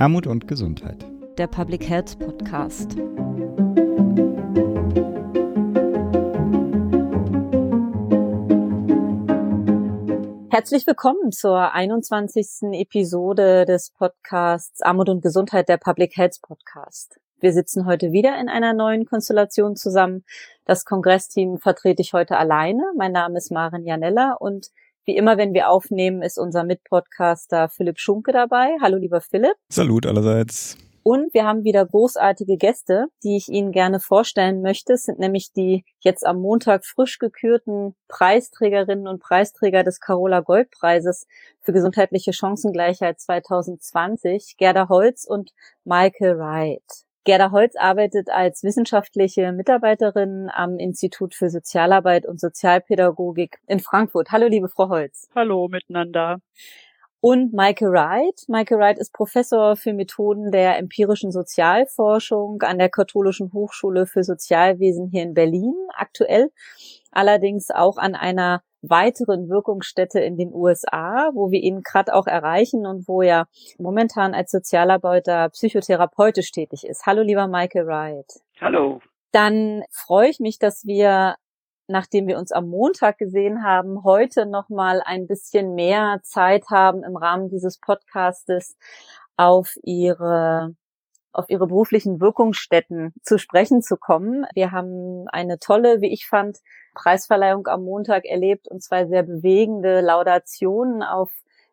Armut und Gesundheit. Der Public Health Podcast. Herzlich willkommen zur 21. Episode des Podcasts Armut und Gesundheit, der Public Health Podcast. Wir sitzen heute wieder in einer neuen Konstellation zusammen. Das Kongressteam vertrete ich heute alleine. Mein Name ist Maren Janella und wie immer, wenn wir aufnehmen, ist unser Mitpodcaster Philipp Schunke dabei. Hallo, lieber Philipp. Salut allerseits. Und wir haben wieder großartige Gäste, die ich Ihnen gerne vorstellen möchte. Es sind nämlich die jetzt am Montag frisch gekürten Preisträgerinnen und Preisträger des Carola Goldpreises für gesundheitliche Chancengleichheit 2020, Gerda Holz und Michael Wright. Gerda Holz arbeitet als wissenschaftliche Mitarbeiterin am Institut für Sozialarbeit und Sozialpädagogik in Frankfurt. Hallo, liebe Frau Holz. Hallo miteinander. Und Michael Wright. Michael Wright ist Professor für Methoden der empirischen Sozialforschung an der Katholischen Hochschule für Sozialwesen hier in Berlin aktuell. Allerdings auch an einer weiteren Wirkungsstätte in den USA, wo wir ihn gerade auch erreichen und wo er momentan als Sozialarbeiter psychotherapeutisch tätig ist. Hallo, lieber Michael Wright. Hallo. Dann freue ich mich, dass wir nachdem wir uns am Montag gesehen haben, heute noch mal ein bisschen mehr Zeit haben im Rahmen dieses Podcastes auf ihre auf ihre beruflichen Wirkungsstätten zu sprechen zu kommen. Wir haben eine tolle, wie ich fand, Preisverleihung am Montag erlebt und zwei sehr bewegende Laudationen auf,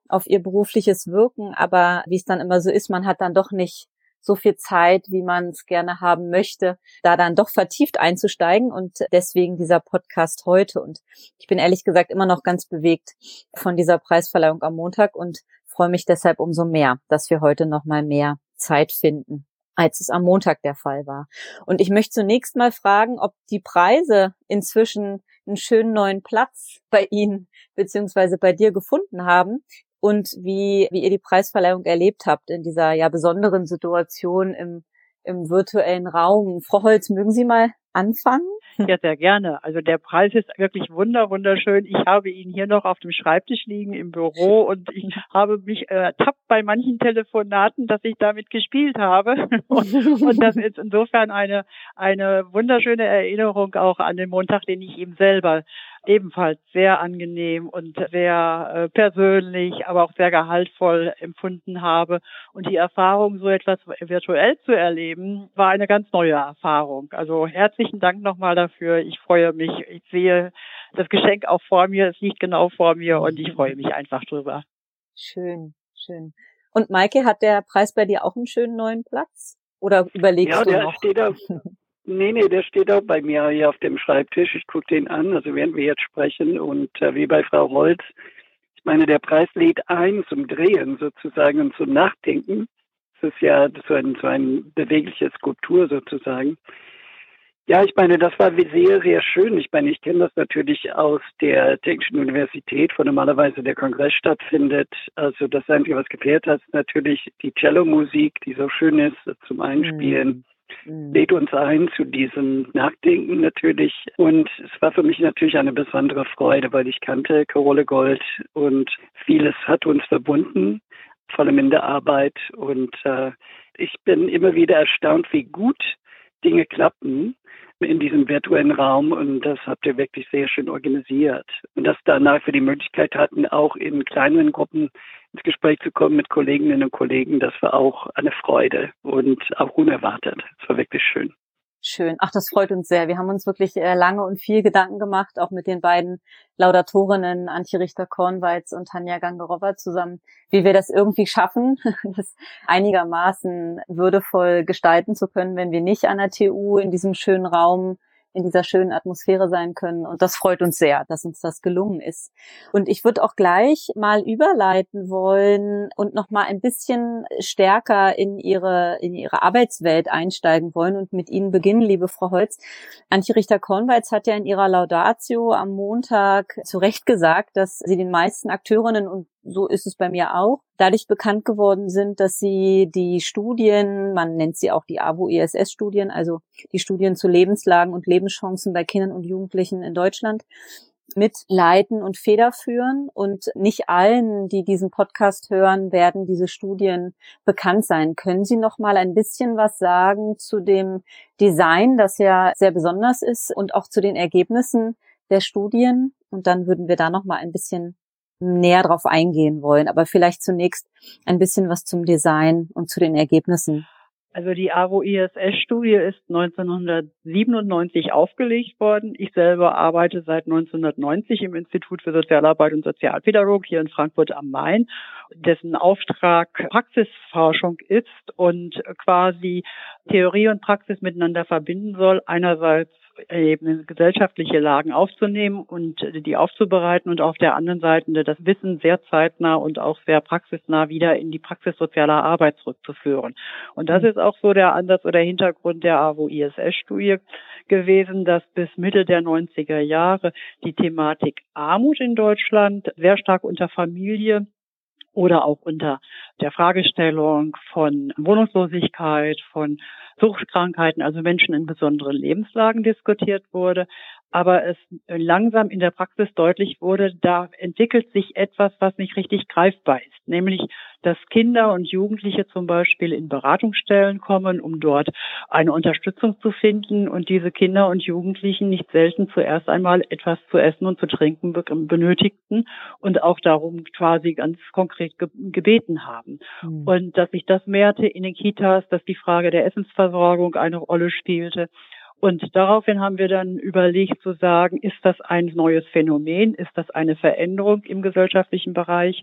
auf ihr berufliches Wirken. Aber wie es dann immer so ist, man hat dann doch nicht so viel Zeit, wie man es gerne haben möchte, da dann doch vertieft einzusteigen und deswegen dieser Podcast heute. Und ich bin ehrlich gesagt immer noch ganz bewegt von dieser Preisverleihung am Montag und freue mich deshalb umso mehr, dass wir heute noch mal mehr Zeit finden als es am Montag der Fall war. Und ich möchte zunächst mal fragen, ob die Preise inzwischen einen schönen neuen Platz bei Ihnen beziehungsweise bei dir gefunden haben und wie, wie ihr die Preisverleihung erlebt habt in dieser ja besonderen Situation im, im virtuellen Raum. Frau Holz, mögen Sie mal anfangen? Ja, sehr gerne. Also der Preis ist wirklich wunder, wunderschön. Ich habe ihn hier noch auf dem Schreibtisch liegen im Büro und ich habe mich ertappt bei manchen Telefonaten, dass ich damit gespielt habe. Und, und das ist insofern eine, eine wunderschöne Erinnerung auch an den Montag, den ich eben selber ebenfalls sehr angenehm und sehr äh, persönlich, aber auch sehr gehaltvoll empfunden habe. Und die Erfahrung, so etwas virtuell zu erleben, war eine ganz neue Erfahrung. Also herzlichen Dank nochmal dafür. Ich freue mich. Ich sehe das Geschenk auch vor mir. Es liegt genau vor mir und ich freue mich einfach drüber. Schön, schön. Und Maike, hat der Preis bei dir auch einen schönen neuen Platz? Oder überlegst ja, du der noch? Steht auf, nee, nee, der steht auch bei mir hier auf dem Schreibtisch. Ich gucke den an, also während wir jetzt sprechen. Und äh, wie bei Frau Holz, ich meine, der Preis lädt ein zum Drehen sozusagen und zum Nachdenken. Das ist ja so ein, so ein bewegliche Skulptur sozusagen. Ja, ich meine, das war sehr, sehr schön. Ich meine, ich kenne das natürlich aus der Technischen Universität, wo normalerweise der Kongress stattfindet. Also das Einzige, was gefehlt hat, ist natürlich die Cello-Musik, die so schön ist zum Einspielen. Mhm. Lädt uns ein zu diesem Nachdenken natürlich. Und es war für mich natürlich eine besondere Freude, weil ich kannte Carole Gold und vieles hat uns verbunden, vor allem in der Arbeit. Und äh, ich bin immer wieder erstaunt, wie gut Dinge klappen in diesem virtuellen Raum und das habt ihr wirklich sehr schön organisiert. Und dass danach wir die Möglichkeit hatten, auch in kleineren Gruppen ins Gespräch zu kommen mit Kolleginnen und Kollegen, das war auch eine Freude und auch unerwartet. Es war wirklich schön. Schön. Ach, das freut uns sehr. Wir haben uns wirklich äh, lange und viel Gedanken gemacht, auch mit den beiden Laudatorinnen Antje Richter-Kornweiz und Tanja Gangerova zusammen, wie wir das irgendwie schaffen, das einigermaßen würdevoll gestalten zu können, wenn wir nicht an der TU in diesem schönen Raum in dieser schönen Atmosphäre sein können. Und das freut uns sehr, dass uns das gelungen ist. Und ich würde auch gleich mal überleiten wollen und noch mal ein bisschen stärker in ihre, in ihre Arbeitswelt einsteigen wollen und mit Ihnen beginnen, liebe Frau Holz. Antje Richter-Kornweiz hat ja in ihrer Laudatio am Montag zu Recht gesagt, dass sie den meisten Akteurinnen und so ist es bei mir auch, dadurch bekannt geworden sind, dass sie die Studien, man nennt sie auch die AWO-ISS-Studien, also die Studien zu Lebenslagen und Lebenschancen bei Kindern und Jugendlichen in Deutschland, mitleiten und federführen. Und nicht allen, die diesen Podcast hören, werden diese Studien bekannt sein. Können Sie noch mal ein bisschen was sagen zu dem Design, das ja sehr besonders ist, und auch zu den Ergebnissen der Studien? Und dann würden wir da noch mal ein bisschen näher drauf eingehen wollen. Aber vielleicht zunächst ein bisschen was zum Design und zu den Ergebnissen. Also die AWO-ISS-Studie ist 1997 aufgelegt worden. Ich selber arbeite seit 1990 im Institut für Sozialarbeit und Sozialpädagogik hier in Frankfurt am Main, dessen Auftrag Praxisforschung ist und quasi Theorie und Praxis miteinander verbinden soll. Einerseits eben gesellschaftliche Lagen aufzunehmen und die aufzubereiten und auf der anderen Seite das Wissen sehr zeitnah und auch sehr praxisnah wieder in die Praxis sozialer Arbeit zurückzuführen. Und das mhm. ist auch so der Ansatz oder Hintergrund der AWO-ISS-Studie gewesen, dass bis Mitte der 90er Jahre die Thematik Armut in Deutschland sehr stark unter Familie oder auch unter der Fragestellung von Wohnungslosigkeit, von Suchtkrankheiten, also Menschen in besonderen Lebenslagen diskutiert wurde aber es langsam in der Praxis deutlich wurde, da entwickelt sich etwas, was nicht richtig greifbar ist, nämlich dass Kinder und Jugendliche zum Beispiel in Beratungsstellen kommen, um dort eine Unterstützung zu finden und diese Kinder und Jugendlichen nicht selten zuerst einmal etwas zu essen und zu trinken benötigten und auch darum quasi ganz konkret gebeten haben. Mhm. Und dass sich das mehrte in den Kitas, dass die Frage der Essensversorgung eine Rolle spielte, und daraufhin haben wir dann überlegt zu sagen, ist das ein neues Phänomen? Ist das eine Veränderung im gesellschaftlichen Bereich?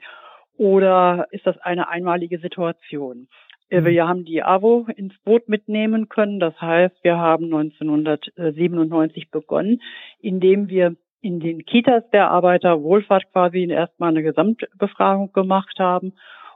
Oder ist das eine einmalige Situation? Äh, mhm. Wir haben die AWO ins Boot mitnehmen können. Das heißt, wir haben 1997 begonnen, indem wir in den Kitas der Arbeiterwohlfahrt quasi erstmal eine Gesamtbefragung gemacht haben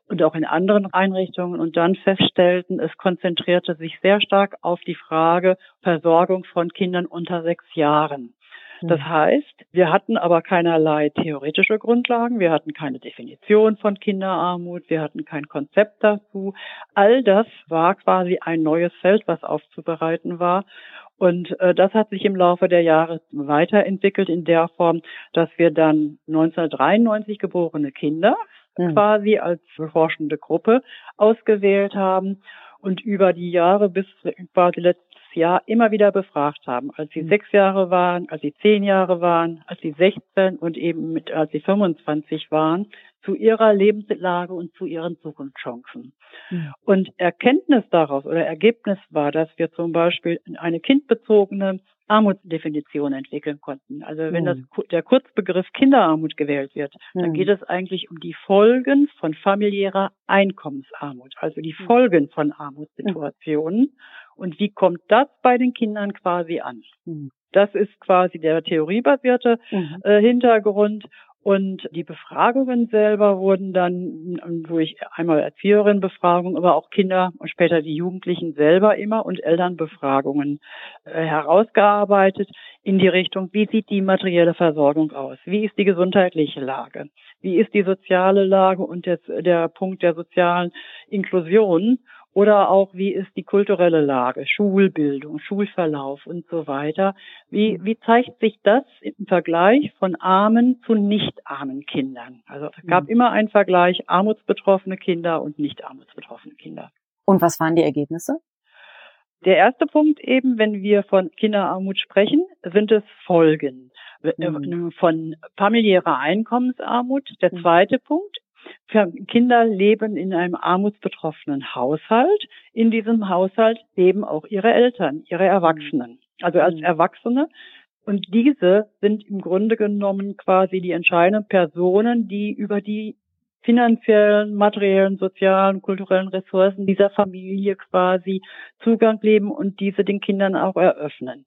und auch in anderen Einrichtungen und dann feststellten, es konzentrierte sich sehr stark auf die Frage Versorgung von Kindern unter sechs Jahren. Das hm. heißt, wir hatten aber keinerlei theoretische Grundlagen, wir hatten keine Definition von Kinderarmut, wir hatten kein Konzept dazu. All das war quasi ein neues Feld, was aufzubereiten war. Und äh, das hat sich im Laufe der Jahre weiterentwickelt in der Form, dass wir dann 1993 geborene Kinder mhm. quasi als forschende Gruppe ausgewählt haben und über die Jahre bis quasi letztes Jahr immer wieder befragt haben, als sie mhm. sechs Jahre waren, als sie zehn Jahre waren, als sie 16 und eben mit, als sie 25 waren, zu ihrer Lebenslage und zu ihren Zukunftschancen. Mhm. Und Erkenntnis daraus oder Ergebnis war, dass wir zum Beispiel eine kindbezogene Armutsdefinition entwickeln konnten. Also wenn das, hm. der Kurzbegriff Kinderarmut gewählt wird, dann hm. geht es eigentlich um die Folgen von familiärer Einkommensarmut, also die hm. Folgen von Armutssituationen. Und wie kommt das bei den Kindern quasi an? Das ist quasi der theoriebasierte äh, Hintergrund. Und die Befragungen selber wurden dann durch einmal Erzieherinnenbefragung, aber auch Kinder und später die Jugendlichen selber immer und Elternbefragungen äh, herausgearbeitet in die Richtung, wie sieht die materielle Versorgung aus? Wie ist die gesundheitliche Lage? Wie ist die soziale Lage und der, der Punkt der sozialen Inklusion? Oder auch, wie ist die kulturelle Lage, Schulbildung, Schulverlauf und so weiter. Wie, wie zeigt sich das im Vergleich von armen zu nicht armen Kindern? Also es gab mhm. immer einen Vergleich armutsbetroffene Kinder und nicht armutsbetroffene Kinder. Und was waren die Ergebnisse? Der erste Punkt eben, wenn wir von Kinderarmut sprechen, sind es Folgen mhm. von familiärer Einkommensarmut. Der mhm. zweite Punkt, Kinder leben in einem armutsbetroffenen Haushalt. In diesem Haushalt leben auch ihre Eltern, ihre Erwachsenen. Also als mhm. Erwachsene. Und diese sind im Grunde genommen quasi die entscheidenden Personen, die über die finanziellen, materiellen, sozialen, kulturellen Ressourcen dieser Familie quasi Zugang leben und diese den Kindern auch eröffnen.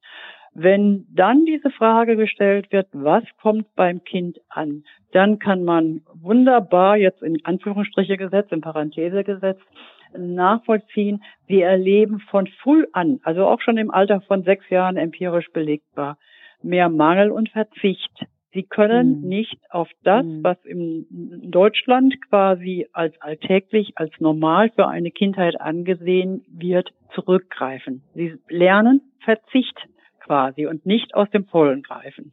Wenn dann diese Frage gestellt wird, was kommt beim Kind an, dann kann man wunderbar jetzt in Anführungsstriche gesetzt, in Parenthese gesetzt, nachvollziehen, wir erleben von früh an, also auch schon im Alter von sechs Jahren empirisch belegbar, mehr Mangel und Verzicht. Sie können mhm. nicht auf das, mhm. was in Deutschland quasi als alltäglich, als normal für eine Kindheit angesehen wird, zurückgreifen. Sie lernen Verzicht quasi und nicht aus dem Vollen greifen.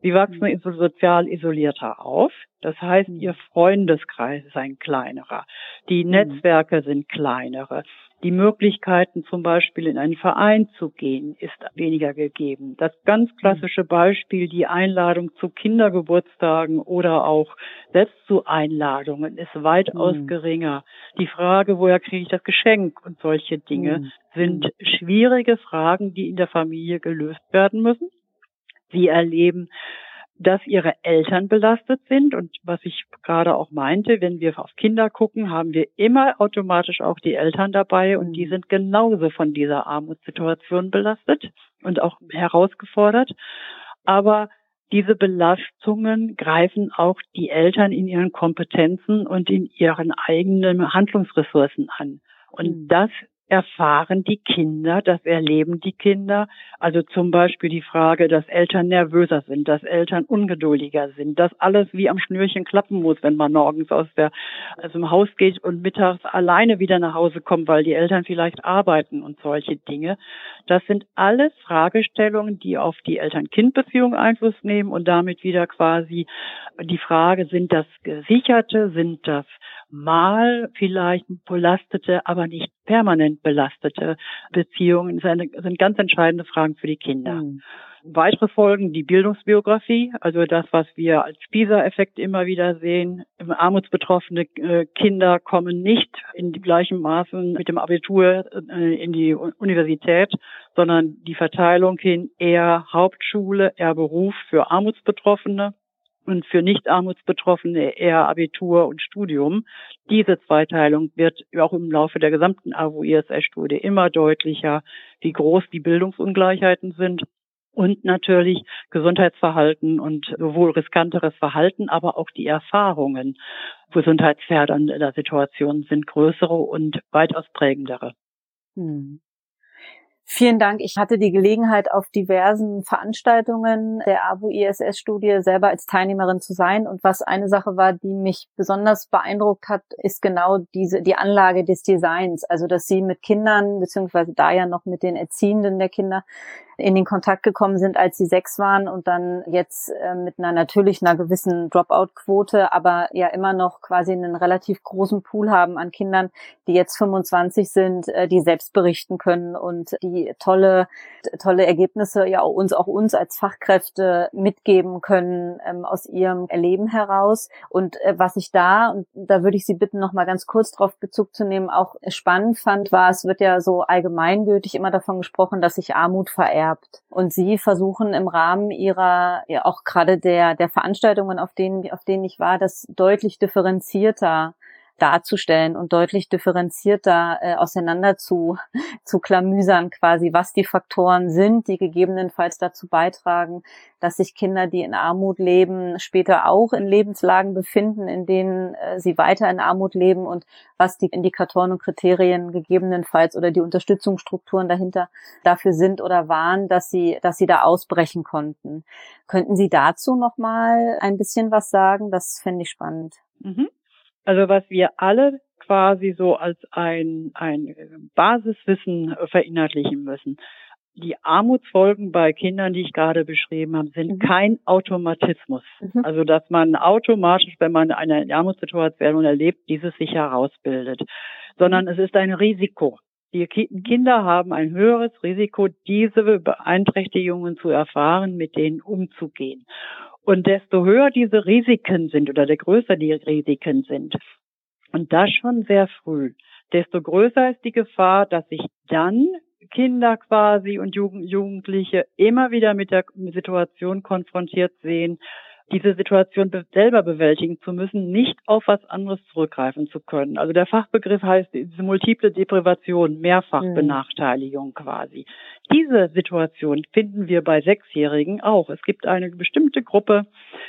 Sie wachsen Mhm. sozial isolierter auf. Das heißt, Mhm. ihr Freundeskreis ist ein kleinerer. Die Mhm. Netzwerke sind kleinere. Die Möglichkeiten, zum Beispiel in einen Verein zu gehen, ist weniger gegeben. Das ganz klassische Beispiel, die Einladung zu Kindergeburtstagen oder auch selbst zu Einladungen, ist weitaus Mhm. geringer. Die Frage, woher kriege ich das Geschenk und solche Dinge. Sind schwierige Fragen, die in der Familie gelöst werden müssen. Sie erleben, dass ihre Eltern belastet sind. Und was ich gerade auch meinte, wenn wir auf Kinder gucken, haben wir immer automatisch auch die Eltern dabei und die Mhm. sind genauso von dieser Armutssituation belastet und auch herausgefordert. Aber diese Belastungen greifen auch die Eltern in ihren Kompetenzen und in ihren eigenen Handlungsressourcen an. Und Mhm. das erfahren die Kinder, das erleben die Kinder. Also zum Beispiel die Frage, dass Eltern nervöser sind, dass Eltern ungeduldiger sind, dass alles wie am Schnürchen klappen muss, wenn man morgens aus, der, aus dem Haus geht und mittags alleine wieder nach Hause kommt, weil die Eltern vielleicht arbeiten und solche Dinge. Das sind alles Fragestellungen, die auf die Eltern-Kind-Beziehung Einfluss nehmen und damit wieder quasi die Frage, sind das gesicherte, sind das mal vielleicht belastete, aber nicht permanent belastete Beziehungen sind, sind ganz entscheidende Fragen für die Kinder. Mhm. Weitere Folgen, die Bildungsbiografie, also das, was wir als PISA-Effekt immer wieder sehen. Armutsbetroffene äh, Kinder kommen nicht in die gleichen Maßen mit dem Abitur äh, in die Universität, sondern die Verteilung hin eher Hauptschule, eher Beruf für Armutsbetroffene und für Nicht-Armutsbetroffene eher Abitur und Studium. Diese Zweiteilung wird auch im Laufe der gesamten AWO-ISS-Studie immer deutlicher, wie groß die Bildungsungleichheiten sind und natürlich Gesundheitsverhalten und sowohl riskanteres Verhalten, aber auch die Erfahrungen gesundheitsfördernder Situationen sind größere und weitaus prägendere. Hm. Vielen Dank. Ich hatte die Gelegenheit, auf diversen Veranstaltungen der AWO-ISS-Studie selber als Teilnehmerin zu sein. Und was eine Sache war, die mich besonders beeindruckt hat, ist genau diese, die Anlage des Designs. Also, dass sie mit Kindern, beziehungsweise da ja noch mit den Erziehenden der Kinder, in den Kontakt gekommen sind, als sie sechs waren und dann jetzt äh, mit einer natürlich einer gewissen Dropout-Quote, aber ja immer noch quasi einen relativ großen Pool haben an Kindern, die jetzt 25 sind, äh, die selbst berichten können und die tolle tolle Ergebnisse ja auch uns auch uns als Fachkräfte mitgeben können ähm, aus ihrem Erleben heraus. Und äh, was ich da und da würde ich Sie bitten noch mal ganz kurz drauf Bezug zu nehmen auch spannend fand war es wird ja so allgemeingültig immer davon gesprochen dass sich Armut vererbt und Sie versuchen im Rahmen Ihrer ja auch gerade der der Veranstaltungen auf denen auf denen ich war das deutlich differenzierter darzustellen und deutlich differenzierter äh, auseinander zu, zu klamüsern quasi, was die Faktoren sind, die gegebenenfalls dazu beitragen, dass sich Kinder, die in Armut leben, später auch in Lebenslagen befinden, in denen äh, sie weiter in Armut leben und was die Indikatoren und Kriterien gegebenenfalls oder die Unterstützungsstrukturen dahinter dafür sind oder waren, dass sie, dass sie da ausbrechen konnten. Könnten Sie dazu noch mal ein bisschen was sagen? Das fände ich spannend. Mhm. Also was wir alle quasi so als ein, ein Basiswissen verinnerlichen müssen. Die Armutsfolgen bei Kindern, die ich gerade beschrieben habe, sind mhm. kein Automatismus. Mhm. Also, dass man automatisch, wenn man eine Armutssituation erlebt, dieses sich herausbildet, sondern es ist ein Risiko. Die Kinder haben ein höheres Risiko, diese Beeinträchtigungen zu erfahren, mit denen umzugehen. Und desto höher diese Risiken sind oder der größer die Risiken sind, und das schon sehr früh, desto größer ist die Gefahr, dass sich dann Kinder quasi und Jugendliche immer wieder mit der Situation konfrontiert sehen, diese Situation selber bewältigen zu müssen, nicht auf was anderes zurückgreifen zu können. Also der Fachbegriff heißt diese multiple Deprivation, Mehrfachbenachteiligung mhm. quasi. Diese Situation finden wir bei Sechsjährigen auch. Es gibt eine bestimmte Gruppe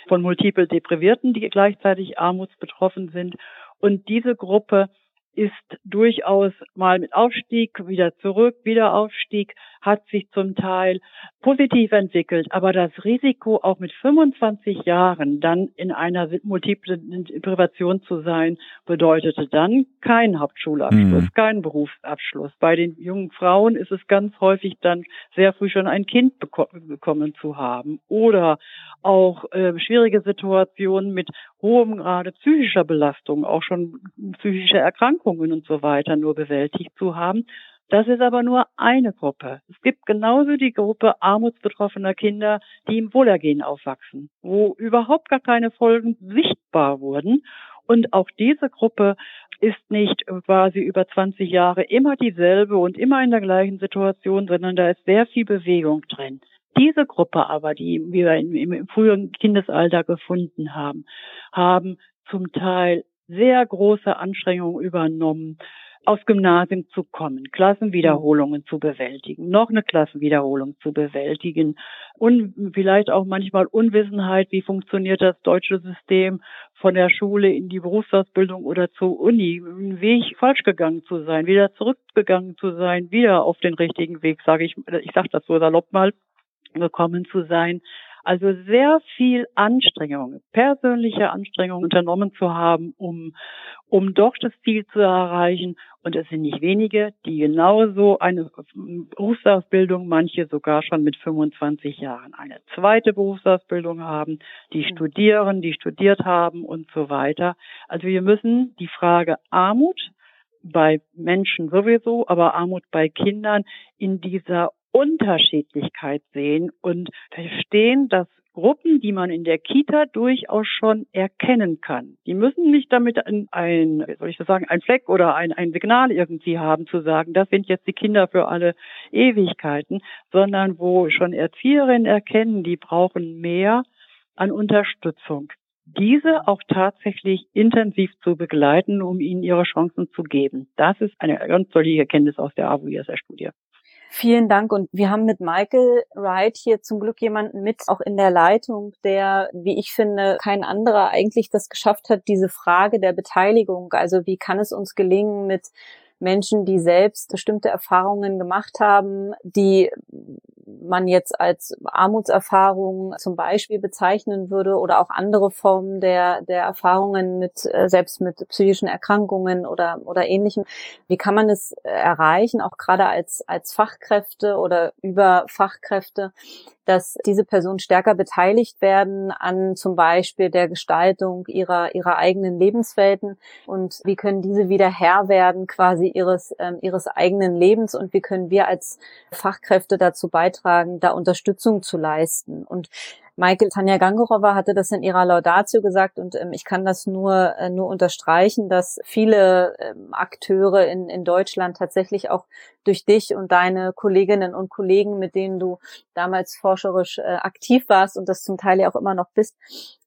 von multiple Deprivierten, die gleichzeitig armutsbetroffen sind. Und diese Gruppe ist durchaus mal mit Aufstieg, wieder zurück, wieder Aufstieg, hat sich zum Teil positiv entwickelt, aber das Risiko auch mit 25 Jahren dann in einer multiplen Privation zu sein, bedeutete dann keinen Hauptschulabschluss, mhm. keinen Berufsabschluss. Bei den jungen Frauen ist es ganz häufig dann sehr früh schon ein Kind beko bekommen zu haben oder auch äh, schwierige Situationen mit hohem Grade psychischer Belastung, auch schon psychische Erkrankungen und so weiter nur bewältigt zu haben. Das ist aber nur eine Gruppe. Es gibt genauso die Gruppe armutsbetroffener Kinder, die im Wohlergehen aufwachsen, wo überhaupt gar keine Folgen sichtbar wurden. Und auch diese Gruppe ist nicht quasi über 20 Jahre immer dieselbe und immer in der gleichen Situation, sondern da ist sehr viel Bewegung drin. Diese Gruppe aber, die wir im, im frühen Kindesalter gefunden haben, haben zum Teil sehr große Anstrengungen übernommen, aufs Gymnasium zu kommen, Klassenwiederholungen zu bewältigen, noch eine Klassenwiederholung zu bewältigen und vielleicht auch manchmal Unwissenheit, wie funktioniert das deutsche System von der Schule in die Berufsausbildung oder zur Uni, einen Weg falsch gegangen zu sein, wieder zurückgegangen zu sein, wieder auf den richtigen Weg, sage ich, ich sage das so salopp mal, gekommen zu sein. Also sehr viel Anstrengung, persönliche Anstrengung unternommen zu haben, um, um doch das Ziel zu erreichen. Und es sind nicht wenige, die genauso eine Berufsausbildung, manche sogar schon mit 25 Jahren eine zweite Berufsausbildung haben, die mhm. studieren, die studiert haben und so weiter. Also wir müssen die Frage Armut bei Menschen sowieso, aber Armut bei Kindern in dieser Unterschiedlichkeit sehen und verstehen, dass Gruppen, die man in der Kita durchaus schon erkennen kann. Die müssen nicht damit ein, ein soll ich das sagen, ein Fleck oder ein, ein Signal irgendwie haben, zu sagen, das sind jetzt die Kinder für alle Ewigkeiten, sondern wo schon Erzieherinnen erkennen, die brauchen mehr an Unterstützung. Diese auch tatsächlich intensiv zu begleiten, um ihnen ihre Chancen zu geben. Das ist eine ganz solide Erkenntnis aus der AWS-Studie. Vielen Dank. Und wir haben mit Michael Wright hier zum Glück jemanden mit, auch in der Leitung, der, wie ich finde, kein anderer eigentlich das geschafft hat, diese Frage der Beteiligung. Also wie kann es uns gelingen, mit Menschen, die selbst bestimmte Erfahrungen gemacht haben, die man jetzt als Armutserfahrung zum Beispiel bezeichnen würde oder auch andere Formen der, der Erfahrungen mit, äh, selbst mit psychischen Erkrankungen oder, oder ähnlichem. Wie kann man es erreichen, auch gerade als, als Fachkräfte oder über Fachkräfte, dass diese Personen stärker beteiligt werden an zum Beispiel der Gestaltung ihrer, ihrer eigenen Lebenswelten und wie können diese wieder Herr werden quasi ihres, äh, ihres eigenen Lebens und wie können wir als Fachkräfte dazu beitragen, da Unterstützung zu leisten. Und Michael Tanja Gangorova hatte das in ihrer Laudatio gesagt und ähm, ich kann das nur, äh, nur unterstreichen, dass viele ähm, Akteure in, in Deutschland tatsächlich auch durch dich und deine Kolleginnen und Kollegen, mit denen du damals forscherisch äh, aktiv warst und das zum Teil ja auch immer noch bist,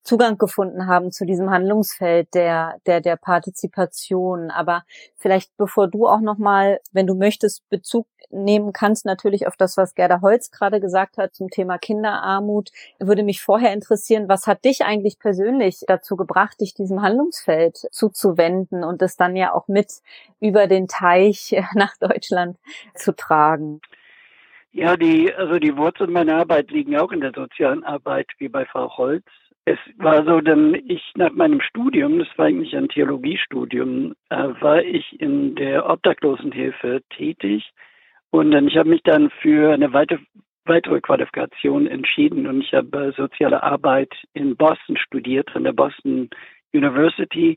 Zugang gefunden haben zu diesem Handlungsfeld der, der, der Partizipation. Aber vielleicht bevor du auch nochmal, wenn du möchtest, Bezug nehmen kannst, natürlich auf das, was Gerda Holz gerade gesagt hat zum Thema Kinderarmut, würde mich vorher interessieren, was hat dich eigentlich persönlich dazu gebracht, dich diesem Handlungsfeld zuzuwenden und es dann ja auch mit über den Teich nach Deutschland zu tragen? Ja, die, also die Wurzeln meiner Arbeit liegen auch in der sozialen Arbeit, wie bei Frau Holz. Es war so, denn ich nach meinem Studium, das war eigentlich ein Theologiestudium, äh, war ich in der Obdachlosenhilfe tätig und dann, ich habe mich dann für eine weitere, weitere Qualifikation entschieden und ich habe soziale Arbeit in Boston studiert, an der Boston University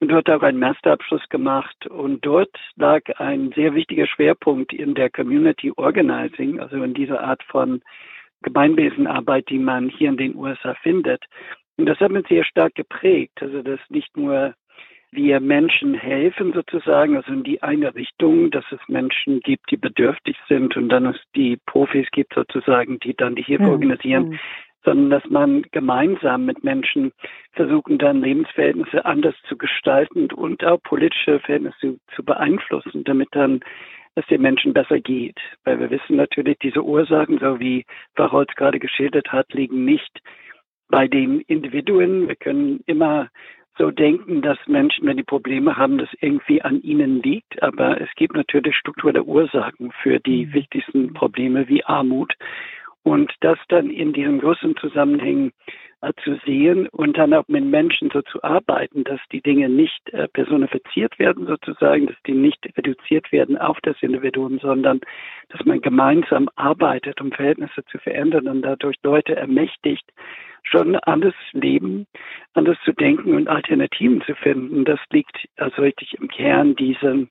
und dort auch einen Masterabschluss gemacht. Und dort lag ein sehr wichtiger Schwerpunkt in der Community Organizing, also in dieser Art von Gemeinwesenarbeit, die man hier in den USA findet. Und das hat mich sehr stark geprägt. Also, dass nicht nur wir Menschen helfen sozusagen, also in die eine Richtung, dass es Menschen gibt, die bedürftig sind und dann es die Profis gibt sozusagen, die dann die Hilfe mhm. organisieren, mhm. sondern dass man gemeinsam mit Menschen versuchen dann Lebensverhältnisse anders zu gestalten und auch politische Verhältnisse zu, zu beeinflussen, damit dann es den Menschen besser geht. Weil wir wissen natürlich, diese Ursachen, so wie Frau Holz gerade geschildert hat, liegen nicht bei den Individuen. Wir können immer so denken, dass Menschen, wenn die Probleme haben, das irgendwie an ihnen liegt. Aber es gibt natürlich strukturelle Ursachen für die mhm. wichtigsten Probleme wie Armut. Und das dann in diesen großen Zusammenhängen äh, zu sehen und dann auch mit Menschen so zu arbeiten, dass die Dinge nicht äh, personifiziert werden sozusagen, dass die nicht reduziert werden auf das Individuum, sondern dass man gemeinsam arbeitet, um Verhältnisse zu verändern und dadurch Leute ermächtigt, schon anders leben, anders zu denken und Alternativen zu finden. Das liegt also richtig im Kern diesem,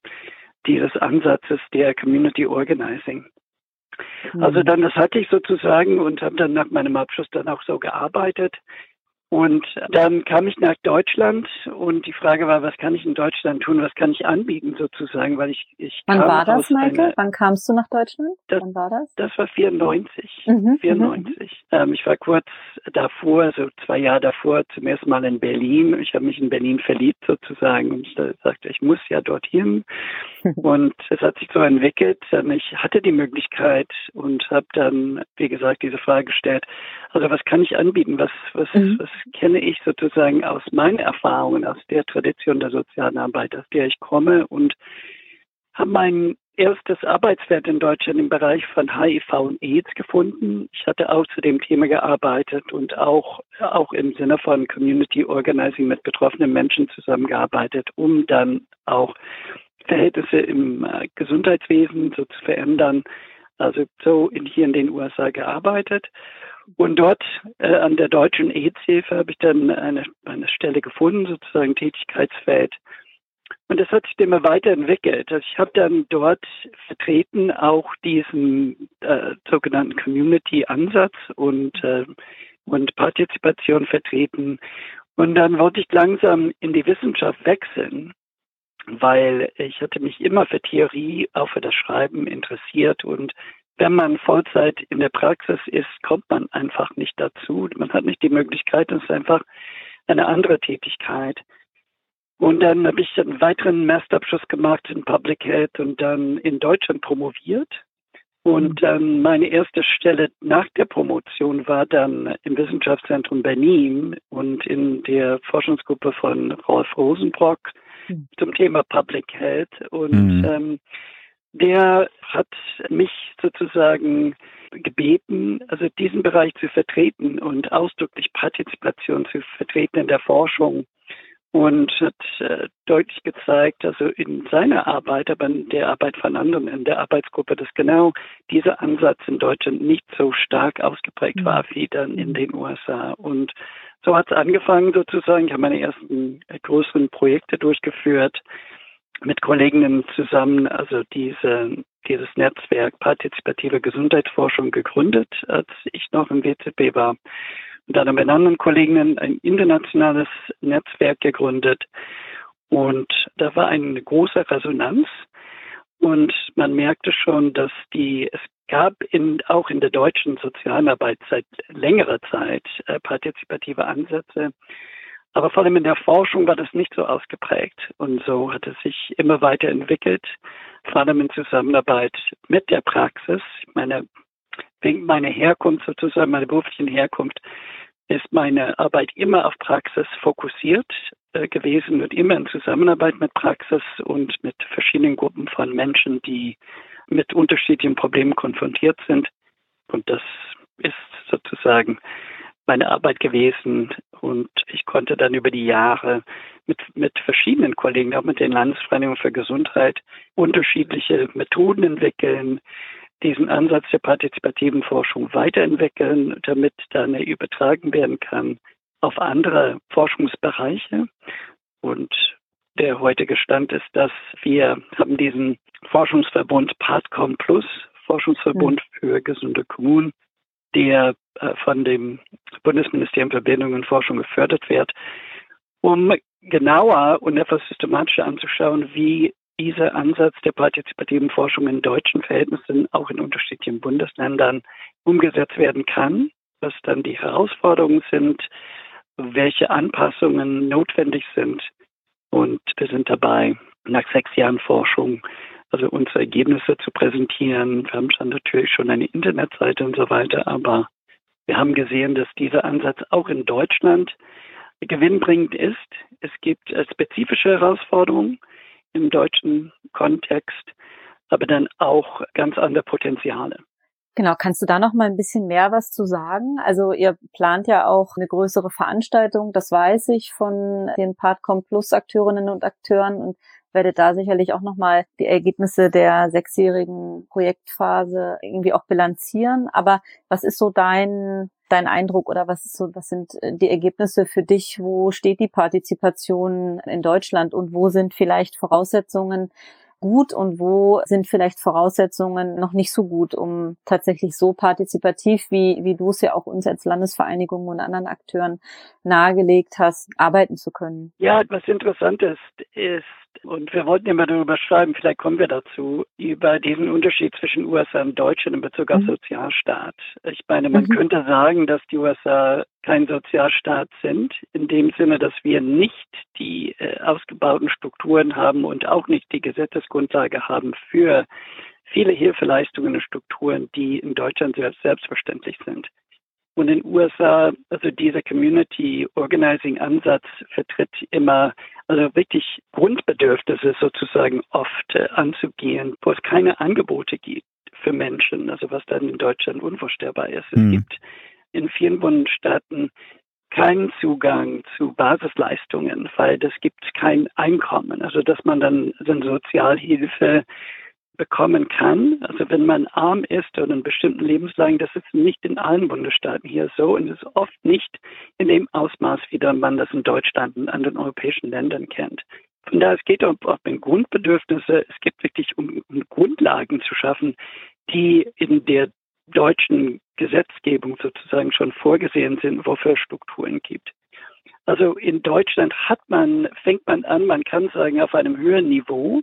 dieses Ansatzes der Community Organizing. Also mhm. dann, das hatte ich sozusagen und habe dann nach meinem Abschluss dann auch so gearbeitet. Und dann kam ich nach Deutschland und die Frage war, was kann ich in Deutschland tun, was kann ich anbieten sozusagen, weil ich ich Wann war das? Einer, Wann kamst du nach Deutschland? Das, Wann war das? Das war 94. Mhm, 94. Mhm. Ähm, ich war kurz davor, so zwei Jahre davor, zum ersten Mal in Berlin. Ich habe mich in Berlin verliebt sozusagen und ich sagte, ich muss ja dorthin. und es hat sich so entwickelt. Ich hatte die Möglichkeit und habe dann, wie gesagt, diese Frage gestellt. Also was kann ich anbieten? Was was mhm. was kenne ich sozusagen aus meinen Erfahrungen, aus der Tradition der sozialen Arbeit, aus der ich komme und habe mein erstes Arbeitsfeld in Deutschland im Bereich von HIV und AIDS gefunden. Ich hatte auch zu dem Thema gearbeitet und auch, auch im Sinne von Community Organizing mit betroffenen Menschen zusammengearbeitet, um dann auch Verhältnisse im äh, Gesundheitswesen so zu verändern. Also so in, hier in den USA gearbeitet und dort äh, an der deutschen AIDS-Hilfe habe ich dann eine, eine Stelle gefunden, sozusagen Tätigkeitsfeld. Und das hat sich immer weiterentwickelt. Also ich habe dann dort vertreten auch diesen äh, sogenannten Community-Ansatz und, äh, und Partizipation vertreten. Und dann wollte ich langsam in die Wissenschaft wechseln, weil ich hatte mich immer für Theorie, auch für das Schreiben interessiert und wenn man Vollzeit in der Praxis ist, kommt man einfach nicht dazu. Man hat nicht die Möglichkeit, es ist einfach eine andere Tätigkeit. Und dann habe ich einen weiteren Masterabschluss gemacht in Public Health und dann in Deutschland promoviert. Und ähm, meine erste Stelle nach der Promotion war dann im Wissenschaftszentrum Berlin und in der Forschungsgruppe von Rolf Rosenbrock mhm. zum Thema Public Health. Und mhm. ähm, der hat mich sozusagen gebeten, also diesen Bereich zu vertreten und ausdrücklich Partizipation zu vertreten in der Forschung und hat äh, deutlich gezeigt, also in seiner Arbeit, aber in der Arbeit von anderen in der Arbeitsgruppe, dass genau dieser Ansatz in Deutschland nicht so stark ausgeprägt war wie dann in den USA. Und so hat es angefangen sozusagen. Ich habe meine ersten äh, größeren Projekte durchgeführt mit Kolleginnen zusammen also diese, dieses Netzwerk Partizipative Gesundheitsforschung gegründet, als ich noch im WZB war. Und dann mit anderen Kolleginnen ein internationales Netzwerk gegründet. Und da war eine große Resonanz. Und man merkte schon, dass die, es gab in, auch in der deutschen Sozialarbeit seit längerer Zeit äh, partizipative Ansätze. Aber vor allem in der Forschung war das nicht so ausgeprägt. Und so hat es sich immer weiterentwickelt, vor allem in Zusammenarbeit mit der Praxis. Meine, meiner Herkunft sozusagen, meiner beruflichen Herkunft, ist meine Arbeit immer auf Praxis fokussiert äh, gewesen und immer in Zusammenarbeit mit Praxis und mit verschiedenen Gruppen von Menschen, die mit unterschiedlichen Problemen konfrontiert sind. Und das ist sozusagen meine Arbeit gewesen. Und ich konnte dann über die Jahre mit, mit verschiedenen Kollegen, auch mit den Landesvereinigungen für Gesundheit, unterschiedliche Methoden entwickeln, diesen Ansatz der partizipativen Forschung weiterentwickeln, damit dann er übertragen werden kann auf andere Forschungsbereiche. Und der heutige Stand ist, dass wir haben diesen Forschungsverbund PATCOM Plus, Forschungsverbund für gesunde Kommunen, der äh, von dem Bundesministerium für Bildung und Forschung gefördert wird, um genauer und etwas systematischer anzuschauen, wie dieser Ansatz der partizipativen Forschung in deutschen Verhältnissen auch in unterschiedlichen Bundesländern umgesetzt werden kann, was dann die Herausforderungen sind, welche Anpassungen notwendig sind. Und wir sind dabei, nach sechs Jahren Forschung also unsere Ergebnisse zu präsentieren. Wir haben schon natürlich schon eine Internetseite und so weiter, aber wir haben gesehen, dass dieser Ansatz auch in Deutschland gewinnbringend ist. Es gibt äh, spezifische Herausforderungen im deutschen Kontext, aber dann auch ganz andere Potenziale. Genau, kannst du da noch mal ein bisschen mehr was zu sagen? Also ihr plant ja auch eine größere Veranstaltung, das weiß ich von den Partcom Plus Akteurinnen und Akteuren und werde da sicherlich auch noch mal die Ergebnisse der sechsjährigen Projektphase irgendwie auch bilanzieren. Aber was ist so dein dein Eindruck oder was ist so, was sind äh, die Ergebnisse für dich? Wo steht die Partizipation in Deutschland und wo sind vielleicht Voraussetzungen gut und wo sind vielleicht Voraussetzungen noch nicht so gut, um tatsächlich so partizipativ, wie, wie du es ja auch uns als Landesvereinigung und anderen Akteuren nahegelegt hast, arbeiten zu können? Ja, was interessant ist, ist, und wir wollten immer darüber schreiben, vielleicht kommen wir dazu, über diesen Unterschied zwischen USA und Deutschland in Bezug auf mhm. Sozialstaat. Ich meine, man mhm. könnte sagen, dass die USA kein Sozialstaat sind, in dem Sinne, dass wir nicht die äh, ausgebauten Strukturen haben und auch nicht die Gesetzesgrundlage haben für viele Hilfeleistungen und Strukturen, die in Deutschland selbst selbstverständlich sind. Und in den USA, also dieser Community Organizing Ansatz vertritt immer, also wirklich Grundbedürfnisse sozusagen oft äh, anzugehen, wo es keine Angebote gibt für Menschen, also was dann in Deutschland unvorstellbar ist. Es mhm. gibt in vielen Bundesstaaten keinen Zugang zu Basisleistungen, weil das gibt kein Einkommen. Also dass man dann, dann Sozialhilfe bekommen kann. Also wenn man arm ist oder in bestimmten Lebenslagen, das ist nicht in allen Bundesstaaten hier so und ist oft nicht in dem Ausmaß, wie man das in Deutschland und anderen europäischen Ländern kennt. Von daher, es geht auch um Grundbedürfnisse. Es geht wirklich um, um Grundlagen zu schaffen, die in der deutschen Gesetzgebung sozusagen schon vorgesehen sind, wofür es Strukturen gibt. Also in Deutschland hat man, fängt man an, man kann sagen, auf einem höheren Niveau.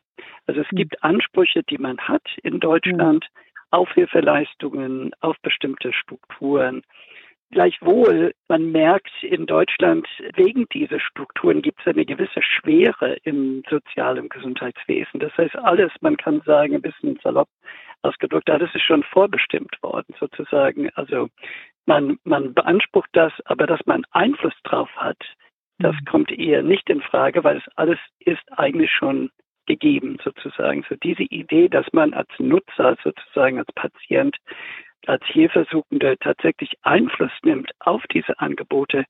Also es hm. gibt Ansprüche, die man hat in Deutschland hm. auf Hilfeleistungen, auf bestimmte Strukturen. Gleichwohl, man merkt in Deutschland, wegen dieser Strukturen gibt es eine gewisse Schwere im Sozial- und Gesundheitswesen. Das heißt, alles, man kann sagen, ein bisschen salopp ausgedrückt, alles ist schon vorbestimmt worden, sozusagen. Also man, man beansprucht das, aber dass man Einfluss drauf hat, das mhm. kommt eher nicht in Frage, weil es alles ist eigentlich schon gegeben sozusagen. So diese Idee, dass man als Nutzer sozusagen als Patient als Hilfesuchende tatsächlich Einfluss nimmt auf diese Angebote,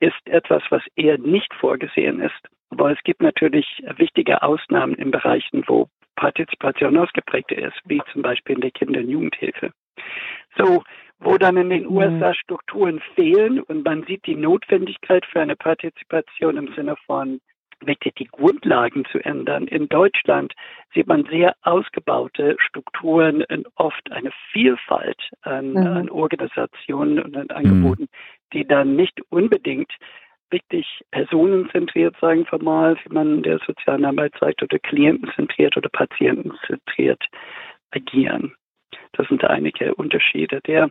ist etwas, was eher nicht vorgesehen ist. Aber es gibt natürlich wichtige Ausnahmen in Bereichen, wo Partizipation ausgeprägter ist, wie zum Beispiel in der Kinder- und Jugendhilfe. So, wo dann in den mhm. USA Strukturen fehlen und man sieht die Notwendigkeit für eine Partizipation im Sinne von wirklich die Grundlagen zu ändern. In Deutschland sieht man sehr ausgebaute Strukturen und oft eine Vielfalt an, mhm. an Organisationen und an Angeboten, mhm. die dann nicht unbedingt wirklich personenzentriert, sagen wir mal, wie man in der sozialen Arbeit sagt, oder klientenzentriert oder patientenzentriert agieren. Das sind einige Unterschiede. Der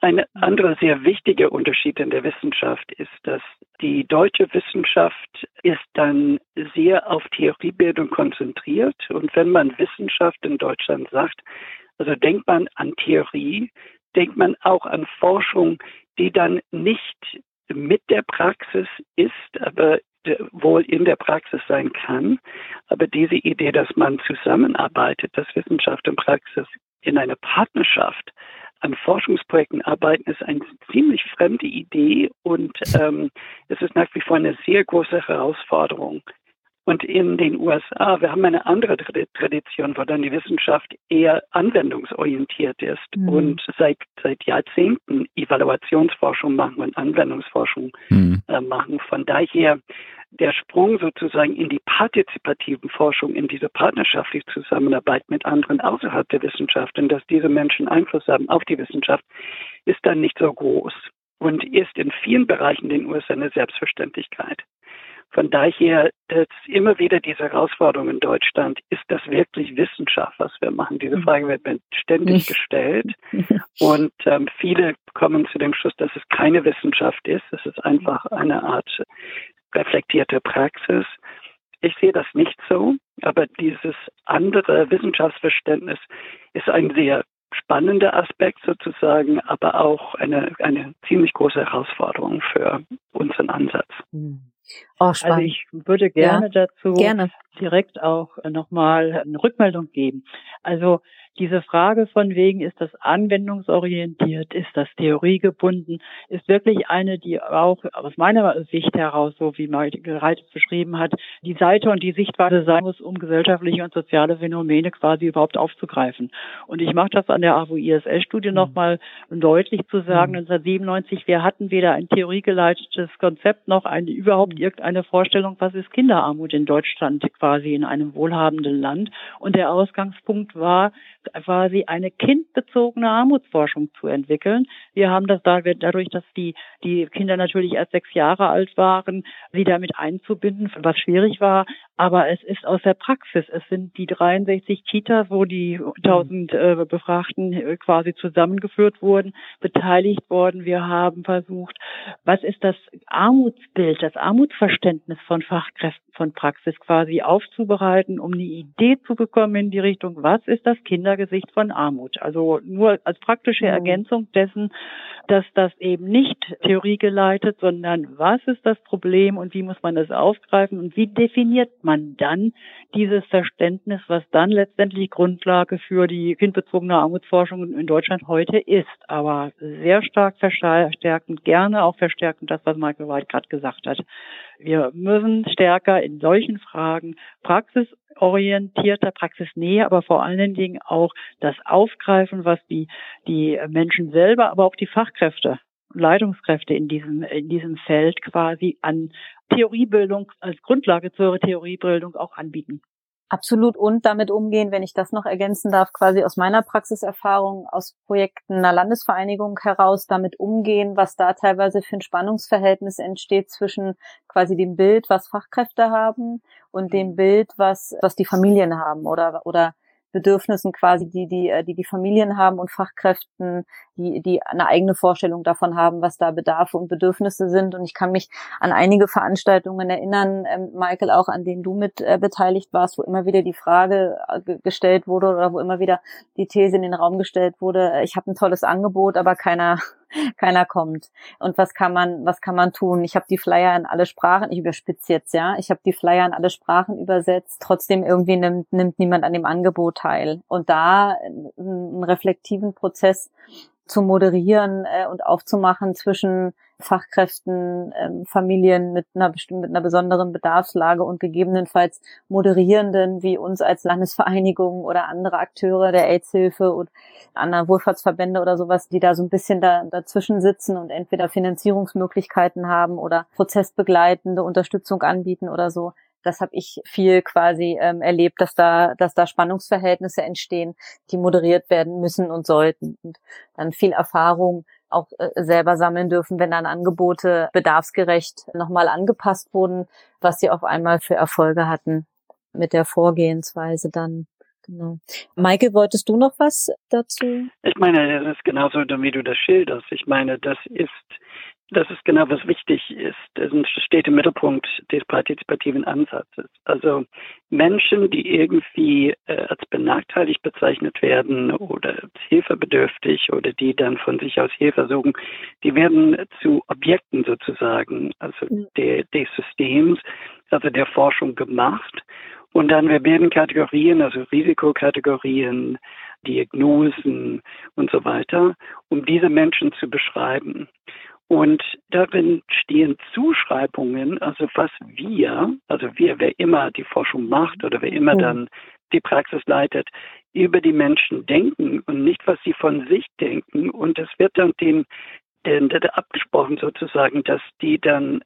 eine andere sehr wichtige Unterschied in der Wissenschaft ist, dass die deutsche Wissenschaft ist dann sehr auf Theoriebildung konzentriert. Und wenn man Wissenschaft in Deutschland sagt, also denkt man an Theorie, denkt man auch an Forschung, die dann nicht mit der Praxis ist, aber wohl in der Praxis sein kann. Aber diese Idee, dass man zusammenarbeitet, dass Wissenschaft und Praxis in einer Partnerschaft an Forschungsprojekten arbeiten, ist eine ziemlich fremde Idee und ähm, es ist nach wie vor eine sehr große Herausforderung. Und in den USA, wir haben eine andere Tradition, wo dann die Wissenschaft eher anwendungsorientiert ist mhm. und seit, seit Jahrzehnten Evaluationsforschung machen und Anwendungsforschung mhm. äh, machen. Von daher der Sprung sozusagen in die partizipativen Forschung, in diese partnerschaftliche Zusammenarbeit mit anderen außerhalb der Wissenschaft und dass diese Menschen Einfluss haben auf die Wissenschaft, ist dann nicht so groß und ist in vielen Bereichen in den USA eine Selbstverständlichkeit. Von daher immer wieder diese Herausforderung in Deutschland, ist das wirklich Wissenschaft, was wir machen? Diese mhm. Frage wird mir ständig gestellt. Und ähm, viele kommen zu dem Schluss, dass es keine Wissenschaft ist. Es ist einfach eine Art reflektierte Praxis. Ich sehe das nicht so, aber dieses andere Wissenschaftsverständnis ist ein sehr spannender Aspekt sozusagen, aber auch eine, eine ziemlich große Herausforderung für unseren Ansatz. Hm. Oh, also ich würde gerne ja, dazu gerne. direkt auch nochmal eine Rückmeldung geben. Also diese Frage von wegen, ist das anwendungsorientiert, ist das theoriegebunden, ist wirklich eine, die auch aus meiner Sicht heraus, so wie Michael Reitz beschrieben hat, die Seite und die Sichtweise sein muss, um gesellschaftliche und soziale Phänomene quasi überhaupt aufzugreifen. Und ich mache das an der AWO-ISL-Studie mhm. nochmal deutlich zu sagen, 1997, mhm. wir hatten weder ein theoriegeleitetes Konzept noch eine, überhaupt irgendeine Vorstellung, was ist Kinderarmut in Deutschland quasi in einem wohlhabenden Land. Und der Ausgangspunkt war, quasi eine kindbezogene Armutsforschung zu entwickeln. Wir haben das dadurch, dass die, die Kinder natürlich erst sechs Jahre alt waren, sie damit einzubinden, was schwierig war. Aber es ist aus der Praxis. Es sind die 63 Kitas, wo die 1000 äh, Befragten äh, quasi zusammengeführt wurden, beteiligt worden. Wir haben versucht, was ist das Armutsbild, das Armutsverständnis von Fachkräften von Praxis quasi aufzubereiten, um eine Idee zu bekommen in die Richtung, was ist das Kindergesicht von Armut? Also nur als praktische mhm. Ergänzung dessen, dass das eben nicht theoriegeleitet, sondern was ist das Problem und wie muss man das aufgreifen und wie definiert man dann dieses Verständnis, was dann letztendlich Grundlage für die kindbezogene Armutsforschung in Deutschland heute ist. Aber sehr stark verstärkend, gerne auch verstärkend das, was Michael White gerade gesagt hat. Wir müssen stärker in solchen Fragen praxisorientierter, praxisnäher, aber vor allen Dingen auch das aufgreifen, was die, die Menschen selber, aber auch die Fachkräfte Leitungskräfte in diesem, in diesem Feld quasi an Theoriebildung als Grundlage zur Theoriebildung auch anbieten. Absolut und damit umgehen, wenn ich das noch ergänzen darf, quasi aus meiner Praxiserfahrung aus Projekten einer Landesvereinigung heraus damit umgehen, was da teilweise für ein Spannungsverhältnis entsteht zwischen quasi dem Bild, was Fachkräfte haben und dem mhm. Bild, was, was die Familien haben oder, oder Bedürfnissen quasi, die die, äh, die die Familien haben und Fachkräften, die, die eine eigene Vorstellung davon haben, was da Bedarfe und Bedürfnisse sind. Und ich kann mich an einige Veranstaltungen erinnern, ähm, Michael, auch an denen du mit äh, beteiligt warst, wo immer wieder die Frage äh, gestellt wurde oder wo immer wieder die These in den Raum gestellt wurde, äh, ich habe ein tolles Angebot, aber keiner keiner kommt. Und was kann man, was kann man tun? Ich habe die Flyer in alle Sprachen, ich überspitze jetzt, ja, ich habe die Flyer in alle Sprachen übersetzt, trotzdem irgendwie nimmt, nimmt niemand an dem Angebot teil. Und da einen reflektiven Prozess zu moderieren äh, und aufzumachen zwischen Fachkräften, ähm, Familien mit einer bestimmten, mit einer besonderen Bedarfslage und gegebenenfalls Moderierenden wie uns als Landesvereinigung oder andere Akteure der AIDS-Hilfe und anderer Wohlfahrtsverbände oder sowas, die da so ein bisschen da, dazwischen sitzen und entweder Finanzierungsmöglichkeiten haben oder prozessbegleitende Unterstützung anbieten oder so das habe ich viel quasi ähm, erlebt, dass da, dass da Spannungsverhältnisse entstehen, die moderiert werden müssen und sollten. Und dann viel Erfahrung auch äh, selber sammeln dürfen, wenn dann Angebote bedarfsgerecht nochmal angepasst wurden, was sie auf einmal für Erfolge hatten mit der Vorgehensweise dann. Genau. Maike, wolltest du noch was dazu? Ich meine, das ist genauso, wie du das schilderst. Ich meine, das ist das ist genau, was wichtig ist. Das steht im Mittelpunkt des partizipativen Ansatzes. Also Menschen, die irgendwie äh, als benachteiligt bezeichnet werden oder als hilfebedürftig oder die dann von sich aus Hilfe suchen, die werden zu Objekten sozusagen, also mhm. der, des Systems, also der Forschung gemacht. Und dann wir werden Kategorien, also Risikokategorien, Diagnosen und so weiter, um diese Menschen zu beschreiben. Und darin stehen Zuschreibungen, also was wir, also wir, wer immer die Forschung macht oder wer immer mhm. dann die Praxis leitet, über die Menschen denken und nicht, was sie von sich denken. Und es wird dann den, den, den abgesprochen sozusagen, dass die dann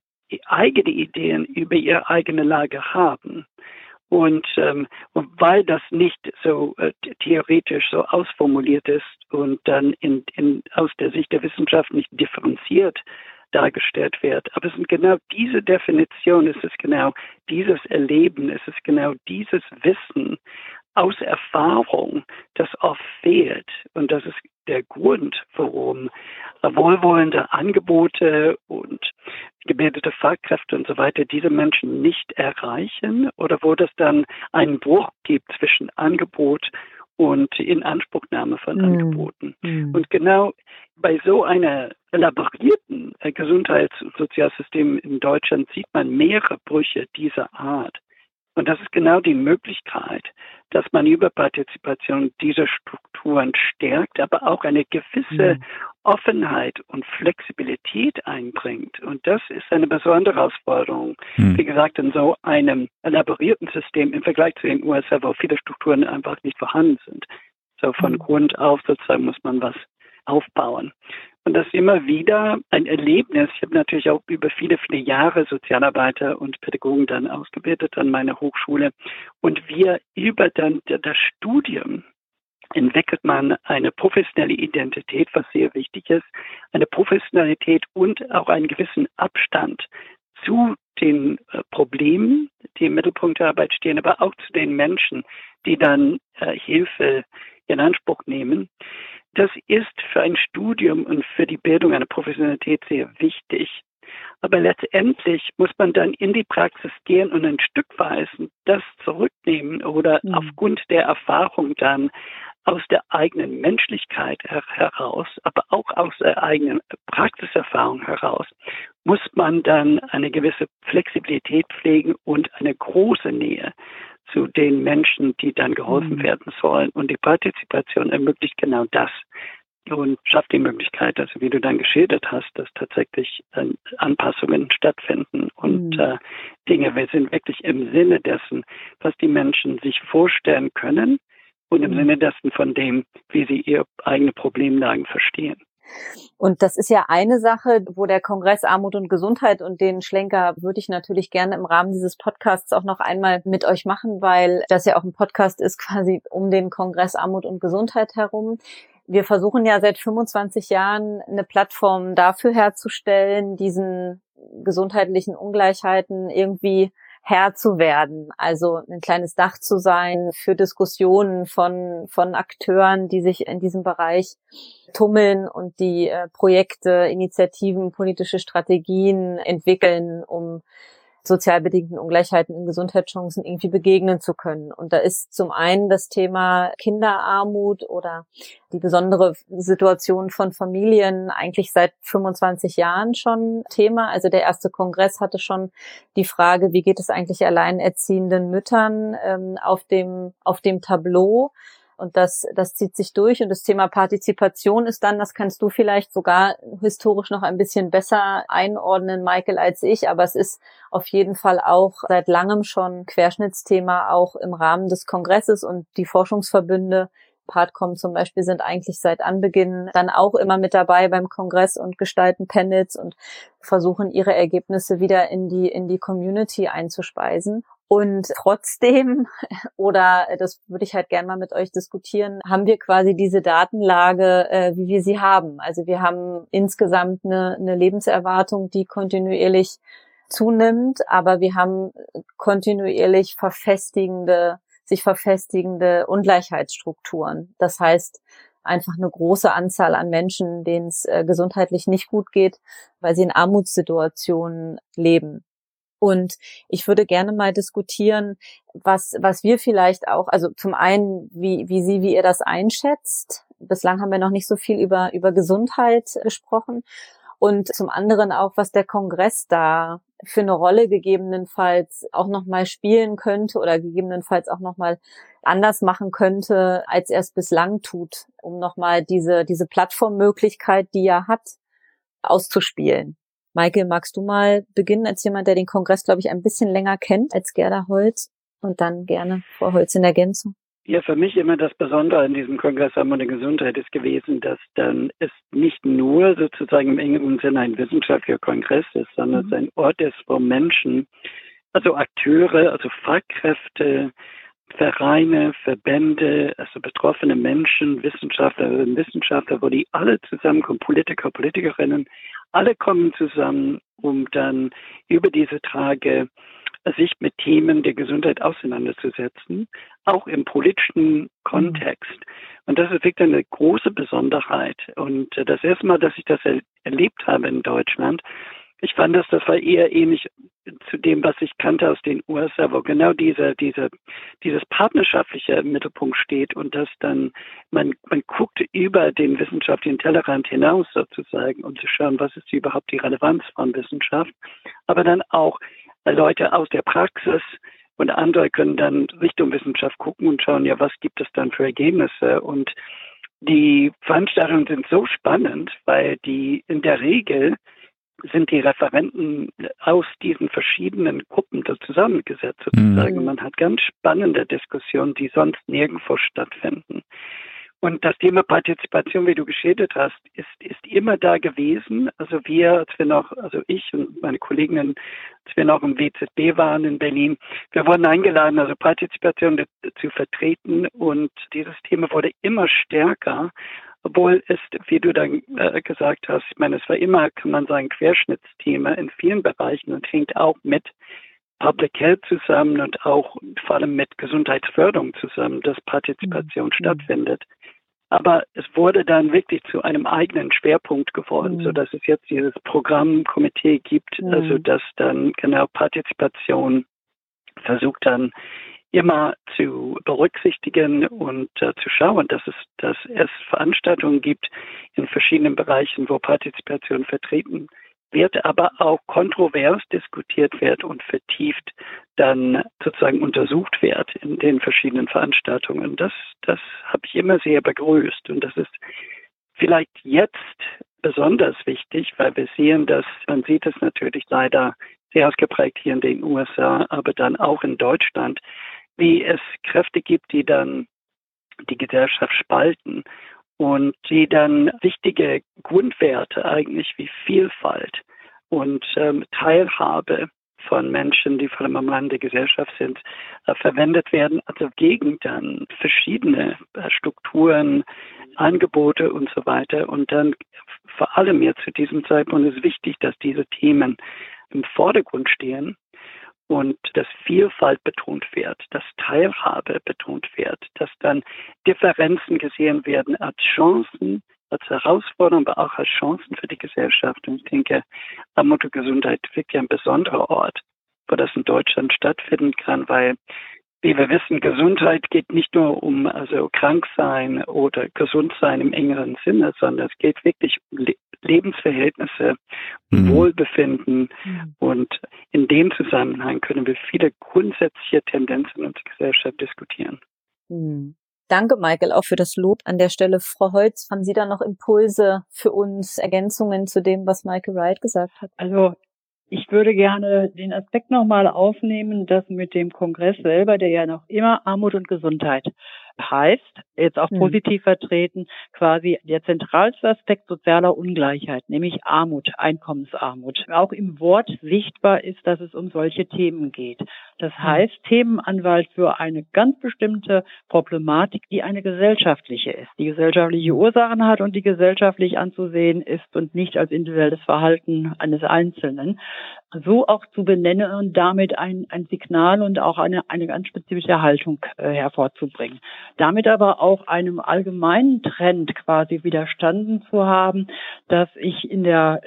eigene Ideen über ihre eigene Lage haben. Und, ähm, weil das nicht so äh, theoretisch so ausformuliert ist und dann in, in, aus der Sicht der Wissenschaft nicht differenziert dargestellt wird. Aber es sind genau diese Definition, es ist genau dieses Erleben, es ist genau dieses Wissen aus Erfahrung, das oft fehlt. Und das ist der Grund, warum wohlwollende Angebote und gebildete Fachkräfte und so weiter diese Menschen nicht erreichen oder wo das dann einen Bruch gibt zwischen Angebot und Inanspruchnahme von mhm. Angeboten. Mhm. Und genau bei so einer elaborierten äh, Gesundheits- und Sozialsystem in Deutschland sieht man mehrere Brüche dieser Art. Und das ist genau die Möglichkeit, dass man über Partizipation diese Strukturen stärkt, aber auch eine gewisse mhm. Offenheit und Flexibilität einbringt. Und das ist eine besondere Herausforderung. Mhm. Wie gesagt, in so einem elaborierten System im Vergleich zu den USA, wo viele Strukturen einfach nicht vorhanden sind. So von mhm. Grund auf sozusagen muss man was aufbauen. Und das ist immer wieder ein Erlebnis. Ich habe natürlich auch über viele, viele Jahre Sozialarbeiter und Pädagogen dann ausgebildet an meiner Hochschule. Und wir über dann das Studium entwickelt man eine professionelle Identität, was sehr wichtig ist, eine Professionalität und auch einen gewissen Abstand zu den äh, Problemen, die im Mittelpunkt der Arbeit stehen, aber auch zu den Menschen, die dann äh, Hilfe in Anspruch nehmen. Das ist für ein Studium und für die Bildung einer Professionalität sehr wichtig. Aber letztendlich muss man dann in die Praxis gehen und ein Stückweise das zurücknehmen oder mhm. aufgrund der Erfahrung dann aus der eigenen Menschlichkeit heraus, aber auch aus der eigenen Praxiserfahrung heraus, muss man dann eine gewisse Flexibilität pflegen und eine große Nähe zu den Menschen, die dann geholfen mhm. werden sollen. Und die Partizipation ermöglicht genau das und schafft die Möglichkeit, also wie du dann geschildert hast, dass tatsächlich äh, Anpassungen stattfinden und mhm. äh, Dinge wir sind wirklich im Sinne dessen, was die Menschen sich vorstellen können und im mhm. Sinne dessen von dem, wie sie ihre eigene Problemlagen verstehen. Und das ist ja eine Sache, wo der Kongress Armut und Gesundheit und den Schlenker würde ich natürlich gerne im Rahmen dieses Podcasts auch noch einmal mit euch machen, weil das ja auch ein Podcast ist quasi um den Kongress Armut und Gesundheit herum. Wir versuchen ja seit 25 Jahren eine Plattform dafür herzustellen, diesen gesundheitlichen Ungleichheiten irgendwie Herr zu werden, also ein kleines Dach zu sein für Diskussionen von, von Akteuren, die sich in diesem Bereich tummeln und die äh, Projekte, Initiativen, politische Strategien entwickeln, um sozial bedingten Ungleichheiten in Gesundheitschancen irgendwie begegnen zu können. Und da ist zum einen das Thema Kinderarmut oder die besondere Situation von Familien eigentlich seit 25 Jahren schon Thema. Also der erste Kongress hatte schon die Frage, wie geht es eigentlich alleinerziehenden Müttern ähm, auf dem auf dem Tableau und das, das zieht sich durch. Und das Thema Partizipation ist dann, das kannst du vielleicht sogar historisch noch ein bisschen besser einordnen, Michael, als ich. Aber es ist auf jeden Fall auch seit langem schon Querschnittsthema auch im Rahmen des Kongresses und die Forschungsverbünde Partcom zum Beispiel sind eigentlich seit Anbeginn dann auch immer mit dabei beim Kongress und gestalten Panels und versuchen ihre Ergebnisse wieder in die, in die Community einzuspeisen. Und trotzdem, oder das würde ich halt gerne mal mit euch diskutieren, haben wir quasi diese Datenlage, äh, wie wir sie haben. Also wir haben insgesamt eine, eine Lebenserwartung, die kontinuierlich zunimmt, aber wir haben kontinuierlich verfestigende, sich verfestigende Ungleichheitsstrukturen. Das heißt, einfach eine große Anzahl an Menschen, denen es äh, gesundheitlich nicht gut geht, weil sie in Armutssituationen leben. Und ich würde gerne mal diskutieren, was, was wir vielleicht auch, also zum einen, wie, wie Sie, wie ihr das einschätzt. Bislang haben wir noch nicht so viel über, über Gesundheit gesprochen. Und zum anderen auch, was der Kongress da für eine Rolle gegebenenfalls auch nochmal spielen könnte oder gegebenenfalls auch nochmal anders machen könnte, als er es bislang tut, um nochmal diese, diese Plattformmöglichkeit, die er hat, auszuspielen. Michael, magst du mal beginnen als jemand, der den Kongress, glaube ich, ein bisschen länger kennt als Gerda Holz und dann gerne Frau Holz in Ergänzung? Ja, für mich immer das Besondere an diesem Kongress Harmonie Gesundheit ist gewesen, dass dann es nicht nur sozusagen im engeren Sinne ein wissenschaftlicher Kongress ist, sondern mhm. es ein Ort ist, wo Menschen, also Akteure, also Fachkräfte, Vereine, Verbände, also betroffene Menschen, Wissenschaftlerinnen, und Wissenschaftler, wo die alle zusammenkommen, Politiker, Politikerinnen, alle kommen zusammen, um dann über diese Tage sich mit Themen der Gesundheit auseinanderzusetzen, auch im politischen Kontext. Und das ist wirklich eine große Besonderheit. Und das erste Mal, dass ich das erlebt habe in Deutschland, ich fand das, das war eher ähnlich zu dem, was ich kannte aus den USA, wo genau diese, diese, dieses partnerschaftliche Mittelpunkt steht und dass dann man, man guckt über den wissenschaftlichen Tellerrand hinaus sozusagen, um zu schauen, was ist überhaupt die Relevanz von Wissenschaft, aber dann auch Leute aus der Praxis und andere können dann Richtung Wissenschaft gucken und schauen, ja, was gibt es dann für Ergebnisse? Und die Veranstaltungen sind so spannend, weil die in der Regel sind die Referenten aus diesen verschiedenen Gruppen zusammengesetzt sozusagen. Mhm. Man hat ganz spannende Diskussionen, die sonst nirgendwo stattfinden. Und das Thema Partizipation, wie du geschildert hast, ist, ist immer da gewesen. Also wir, als wir noch, also ich und meine Kolleginnen, als wir noch im WZB waren in Berlin, wir wurden eingeladen, also Partizipation zu vertreten. Und dieses Thema wurde immer stärker obwohl es, wie du dann äh, gesagt hast, ich meine, es war immer, kann man sagen, Querschnittsthema in vielen Bereichen und hängt auch mit Public Health zusammen und auch vor allem mit Gesundheitsförderung zusammen, dass Partizipation mhm. stattfindet. Aber es wurde dann wirklich zu einem eigenen Schwerpunkt geworden, mhm. so dass es jetzt dieses Programmkomitee gibt, mhm. also dass dann genau Partizipation versucht dann immer zu berücksichtigen und äh, zu schauen, dass es, dass es Veranstaltungen gibt in verschiedenen Bereichen, wo Partizipation vertreten wird, aber auch kontrovers diskutiert wird und vertieft dann sozusagen untersucht wird in den verschiedenen Veranstaltungen. Das, das habe ich immer sehr begrüßt und das ist vielleicht jetzt besonders wichtig, weil wir sehen, dass man sieht es natürlich leider sehr ausgeprägt hier in den USA, aber dann auch in Deutschland, wie es Kräfte gibt, die dann die Gesellschaft spalten und die dann wichtige Grundwerte eigentlich wie Vielfalt und ähm, Teilhabe von Menschen, die vor allem am Rand der Gesellschaft sind, äh, verwendet werden, also gegen dann verschiedene äh, Strukturen, Angebote und so weiter. Und dann vor allem jetzt zu diesem Zeitpunkt ist wichtig, dass diese Themen im Vordergrund stehen und dass Vielfalt betont wird, dass Teilhabe betont wird, dass dann Differenzen gesehen werden als Chancen, als Herausforderung, aber auch als Chancen für die Gesellschaft. Und ich denke, Armut und Gesundheit wirklich ein besonderer Ort, wo das in Deutschland stattfinden kann, weil wie wir wissen, Gesundheit geht nicht nur um also krank sein oder gesund sein im engeren Sinne, sondern es geht wirklich um Le Lebensverhältnisse, mhm. Wohlbefinden. Mhm. Und in dem Zusammenhang können wir viele grundsätzliche Tendenzen in unserer Gesellschaft diskutieren. Mhm. Danke, Michael, auch für das Lob an der Stelle. Frau Holz, haben Sie da noch Impulse für uns, Ergänzungen zu dem, was Michael Wright gesagt hat? Also ich würde gerne den Aspekt nochmal aufnehmen, dass mit dem Kongress selber, der ja noch immer Armut und Gesundheit heißt, jetzt auch hm. positiv vertreten, quasi der zentralste Aspekt sozialer Ungleichheit, nämlich Armut, Einkommensarmut. Auch im Wort sichtbar ist, dass es um solche Themen geht. Das hm. heißt, Themenanwalt für eine ganz bestimmte Problematik, die eine gesellschaftliche ist, die gesellschaftliche Ursachen hat und die gesellschaftlich anzusehen ist und nicht als individuelles Verhalten eines Einzelnen so auch zu benennen und damit ein, ein Signal und auch eine, eine ganz spezifische Haltung äh, hervorzubringen. Damit aber auch einem allgemeinen Trend quasi widerstanden zu haben, dass ich in der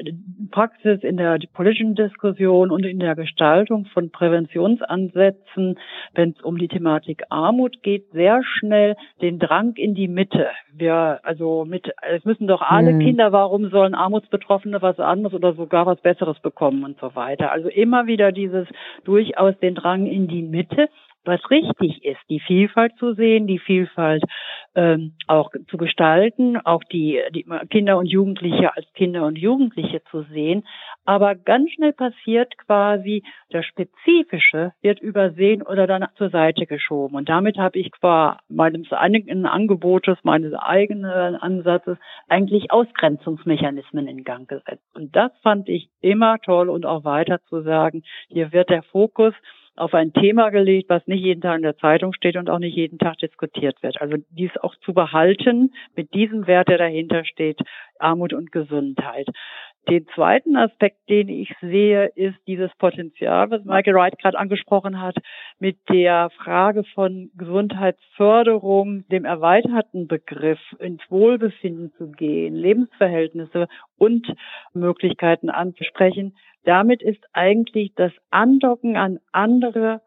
Praxis, in der politischen Diskussion und in der Gestaltung von Präventionsansätzen, wenn es um die Thematik Armut geht, sehr schnell den Drang in die Mitte. Wir, also mit, es müssen doch alle hm. Kinder, warum sollen Armutsbetroffene was anderes oder sogar was Besseres bekommen und so weiter weiter. Also immer wieder dieses durchaus den Drang in die Mitte, was richtig ist, die Vielfalt zu sehen, die Vielfalt ähm, auch zu gestalten, auch die, die Kinder und Jugendliche als Kinder und Jugendliche zu sehen. Aber ganz schnell passiert quasi, das Spezifische wird übersehen oder dann zur Seite geschoben. Und damit habe ich qua meines eigenen Angebotes, meines eigenen Ansatzes eigentlich Ausgrenzungsmechanismen in Gang gesetzt. Und das fand ich immer toll und auch weiter zu sagen, hier wird der Fokus auf ein Thema gelegt, was nicht jeden Tag in der Zeitung steht und auch nicht jeden Tag diskutiert wird. Also dies auch zu behalten mit diesem Wert, der dahinter steht, Armut und Gesundheit. Den zweiten Aspekt, den ich sehe, ist dieses Potenzial, was Michael Wright gerade angesprochen hat, mit der Frage von Gesundheitsförderung, dem erweiterten Begriff, ins Wohlbefinden zu gehen, Lebensverhältnisse und Möglichkeiten anzusprechen. Damit ist eigentlich das Andocken an andere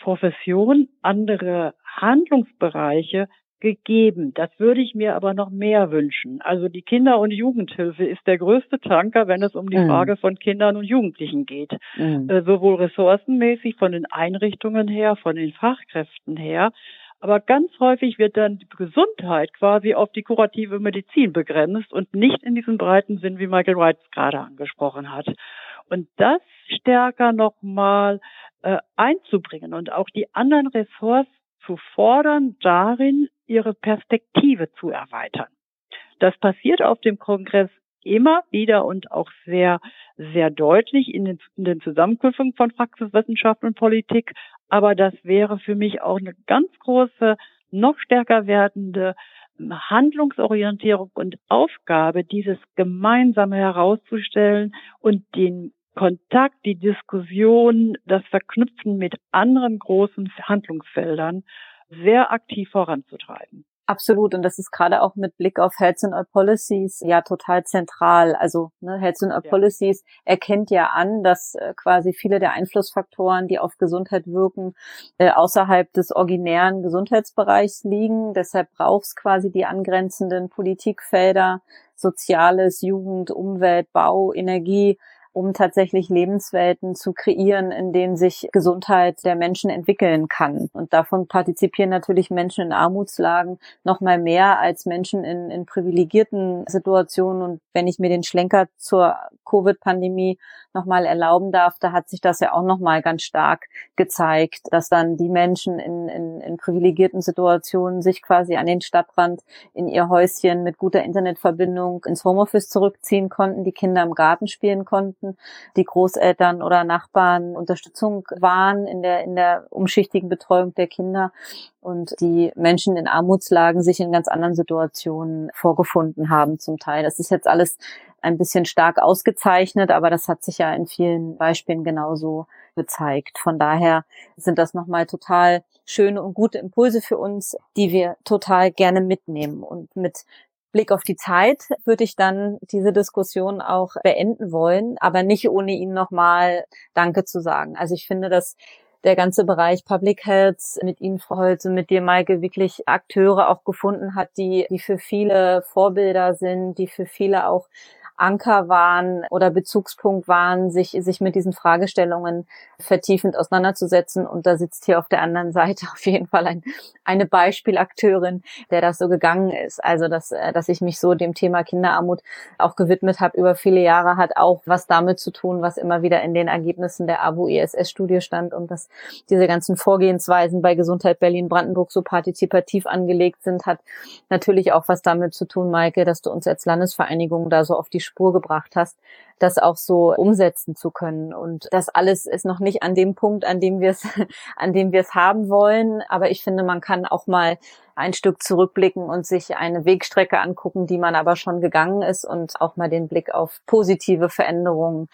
Professionen, andere Handlungsbereiche gegeben. Das würde ich mir aber noch mehr wünschen. Also die Kinder- und Jugendhilfe ist der größte Tanker, wenn es um die mhm. Frage von Kindern und Jugendlichen geht. Mhm. Äh, sowohl ressourcenmäßig von den Einrichtungen her, von den Fachkräften her. Aber ganz häufig wird dann die Gesundheit quasi auf die kurative Medizin begrenzt und nicht in diesem breiten Sinn, wie Michael Wright gerade angesprochen hat. Und das stärker nochmal äh, einzubringen und auch die anderen Ressorts zu fordern, darin ihre Perspektive zu erweitern. Das passiert auf dem Kongress immer wieder und auch sehr, sehr deutlich in den, in den Zusammenkünften von Praxiswissenschaft und Politik. Aber das wäre für mich auch eine ganz große, noch stärker werdende Handlungsorientierung und Aufgabe, dieses Gemeinsame herauszustellen und den Kontakt, die Diskussion, das Verknüpfen mit anderen großen Handlungsfeldern sehr aktiv voranzutreiben. Absolut. Und das ist gerade auch mit Blick auf Health and All Policies ja total zentral. Also ne, Health and All ja. Policies erkennt ja an, dass äh, quasi viele der Einflussfaktoren, die auf Gesundheit wirken, äh, außerhalb des originären Gesundheitsbereichs liegen. Deshalb braucht es quasi die angrenzenden Politikfelder, Soziales, Jugend, Umwelt, Bau, Energie, um tatsächlich Lebenswelten zu kreieren, in denen sich Gesundheit der Menschen entwickeln kann. Und davon partizipieren natürlich Menschen in Armutslagen noch mal mehr als Menschen in, in privilegierten Situationen. Und wenn ich mir den Schlenker zur Covid-Pandemie noch mal erlauben darf, da hat sich das ja auch noch mal ganz stark gezeigt, dass dann die Menschen in, in, in privilegierten Situationen sich quasi an den Stadtrand in ihr Häuschen mit guter Internetverbindung ins Homeoffice zurückziehen konnten, die Kinder im Garten spielen konnten konnten, die Großeltern oder Nachbarn Unterstützung waren in der, in der umschichtigen Betreuung der Kinder und die Menschen in Armutslagen sich in ganz anderen Situationen vorgefunden haben zum Teil. Das ist jetzt alles ein bisschen stark ausgezeichnet, aber das hat sich ja in vielen Beispielen genauso gezeigt. Von daher sind das nochmal total schöne und gute Impulse für uns, die wir total gerne mitnehmen und mit Blick auf die Zeit würde ich dann diese Diskussion auch beenden wollen, aber nicht ohne Ihnen nochmal Danke zu sagen. Also ich finde, dass der ganze Bereich Public Health mit Ihnen, Frau Holze, mit dir, Maike, wirklich Akteure auch gefunden hat, die, die für viele Vorbilder sind, die für viele auch Anker waren oder Bezugspunkt waren, sich, sich mit diesen Fragestellungen vertiefend auseinanderzusetzen. Und da sitzt hier auf der anderen Seite auf jeden Fall ein, eine Beispielakteurin, der das so gegangen ist. Also, dass, äh, dass ich mich so dem Thema Kinderarmut auch gewidmet habe über viele Jahre, hat auch was damit zu tun, was immer wieder in den Ergebnissen der ABO-ESS-Studie stand und dass diese ganzen Vorgehensweisen bei Gesundheit Berlin-Brandenburg so partizipativ angelegt sind, hat natürlich auch was damit zu tun, Maike, dass du uns als Landesvereinigung da so auf die Spur gebracht hast, das auch so umsetzen zu können. Und das alles ist noch nicht an dem Punkt, an dem wir es, an dem wir es haben wollen. Aber ich finde, man kann auch mal ein Stück zurückblicken und sich eine Wegstrecke angucken, die man aber schon gegangen ist und auch mal den Blick auf positive Veränderungen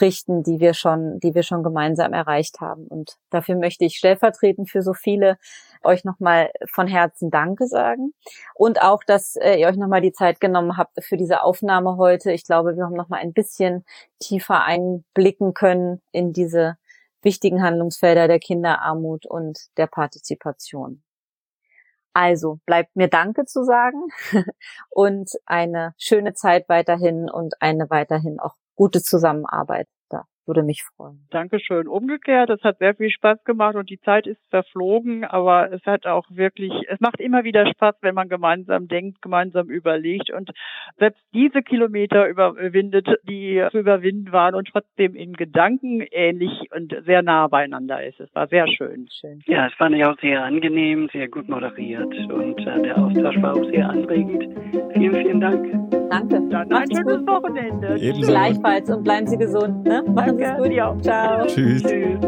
richten, die wir schon, die wir schon gemeinsam erreicht haben. Und dafür möchte ich stellvertretend für so viele euch nochmal von Herzen Danke sagen und auch, dass äh, ihr euch nochmal die Zeit genommen habt für diese Aufnahme heute. Ich glaube, wir haben nochmal ein bisschen tiefer einblicken können in diese wichtigen Handlungsfelder der Kinderarmut und der Partizipation. Also bleibt mir Danke zu sagen und eine schöne Zeit weiterhin und eine weiterhin auch gute Zusammenarbeit würde mich freuen. Dankeschön. Umgekehrt, es hat sehr viel Spaß gemacht und die Zeit ist verflogen, aber es hat auch wirklich, es macht immer wieder Spaß, wenn man gemeinsam denkt, gemeinsam überlegt und selbst diese Kilometer überwindet, die zu überwinden waren und trotzdem in Gedanken ähnlich und sehr nah beieinander ist. Es war sehr schön. schön. Ja, es fand ich auch sehr angenehm, sehr gut moderiert und äh, der Austausch war auch sehr anregend. Vielen, vielen Dank. Danke. Dann ein schönes Wochenende. Ebenso. Gleichfalls und bleiben Sie gesund. Ne? Machen Sie es gut. Ja. Ciao. Tschüss. Tschüss.